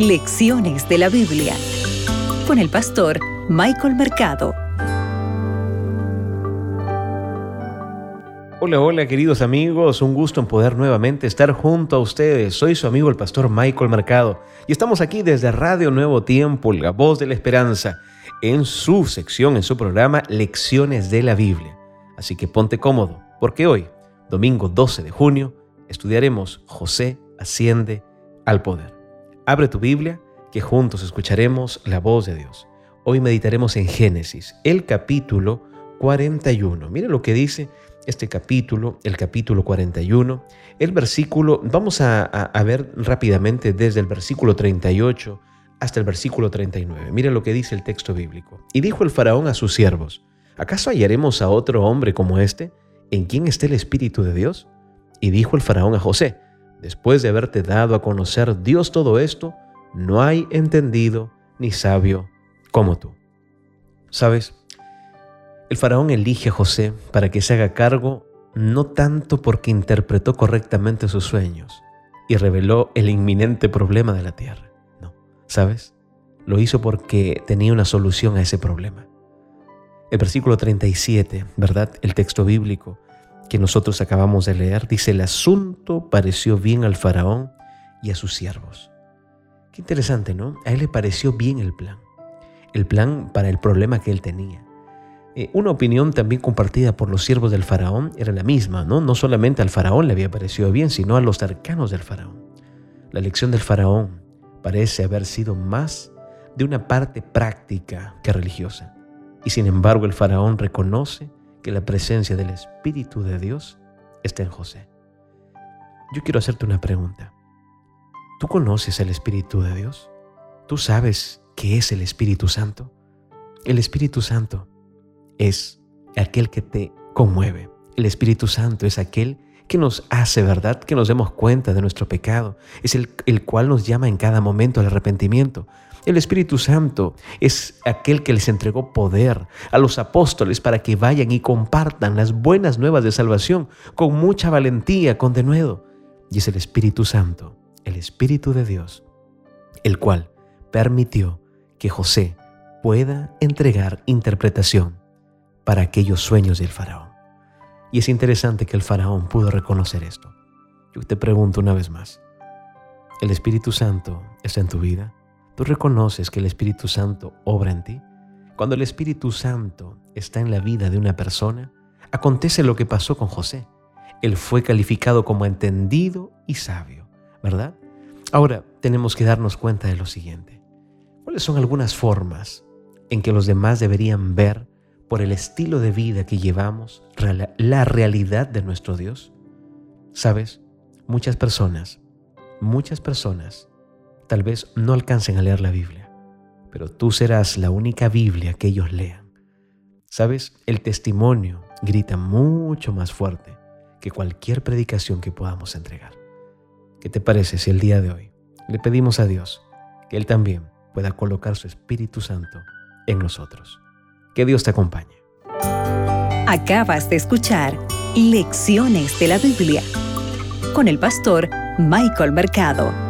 Lecciones de la Biblia con el pastor Michael Mercado. Hola, hola queridos amigos, un gusto en poder nuevamente estar junto a ustedes. Soy su amigo el pastor Michael Mercado y estamos aquí desde Radio Nuevo Tiempo, la voz de la esperanza, en su sección, en su programa Lecciones de la Biblia. Así que ponte cómodo, porque hoy, domingo 12 de junio, estudiaremos José asciende al poder. Abre tu Biblia, que juntos escucharemos la voz de Dios. Hoy meditaremos en Génesis, el capítulo 41. Mire lo que dice este capítulo, el capítulo 41. El versículo, vamos a, ver rápidamente desde el versículo 38 hasta el versículo 39. Mire lo que dice el texto bíblico. Y dijo el faraón a sus siervos, ¿acaso hallaremos a otro hombre como este, en quien esté el Espíritu de Dios? Y dijo el faraón a José, después de haberte dado a conocer Dios todo esto, no hay entendido ni sabio como tú. ¿Sabes? El faraón elige a José para que se haga cargo no tanto porque interpretó correctamente sus sueños y reveló el inminente problema de la tierra. No, ¿sabes? Lo hizo porque tenía una solución a ese problema. El versículo 37, ¿verdad? El texto bíblico que nosotros acabamos de leer, dice, el asunto pareció bien al faraón y a sus siervos. Qué interesante, ¿no? A él le pareció bien el plan, el plan para el problema que él tenía. Eh, una opinión también compartida por los siervos del faraón era la misma, ¿no? No solamente al faraón le había parecido bien, sino a los cercanos del faraón. La elección del faraón parece haber sido más de una parte práctica que religiosa. Y sin embargo el faraón reconoce que la presencia del Espíritu de Dios está en José. Yo quiero hacerte una pregunta. ¿Tú conoces el Espíritu de Dios? ¿Tú sabes qué es el Espíritu Santo? El Espíritu Santo es aquel que te conmueve. El Espíritu Santo es aquel que nos hace, ¿verdad? Que nos demos cuenta de nuestro pecado. Es el, el cual nos llama en cada momento al arrepentimiento. El Espíritu Santo es aquel que les entregó poder a los apóstoles para que vayan y compartan las buenas nuevas de salvación con mucha valentía, con denuedo. Y es el Espíritu Santo, el Espíritu de Dios, el cual permitió que José pueda entregar interpretación para aquellos sueños del faraón. Y es interesante que el faraón pudo reconocer esto. Yo te pregunto una vez más, ¿el Espíritu Santo está en tu vida? ¿Tú reconoces que el Espíritu Santo obra en ti? Cuando el Espíritu Santo está en la vida de una persona, acontece lo que pasó con José. Él fue calificado como entendido y sabio, ¿verdad? Ahora tenemos que darnos cuenta de lo siguiente. ¿Cuáles son algunas formas en que los demás deberían ver por el estilo de vida que llevamos la realidad de nuestro Dios? Sabes, muchas personas, muchas personas tal vez no alcancen a leer la Biblia, pero tú serás la única Biblia que ellos lean. Sabes, el testimonio grita mucho más fuerte que cualquier predicación que podamos entregar. ¿Qué te parece si el día de hoy le pedimos a Dios que Él también pueda colocar su Espíritu Santo en nosotros? Que Dios te acompañe. Acabas de escuchar Lecciones de la Biblia con el pastor Michael Mercado.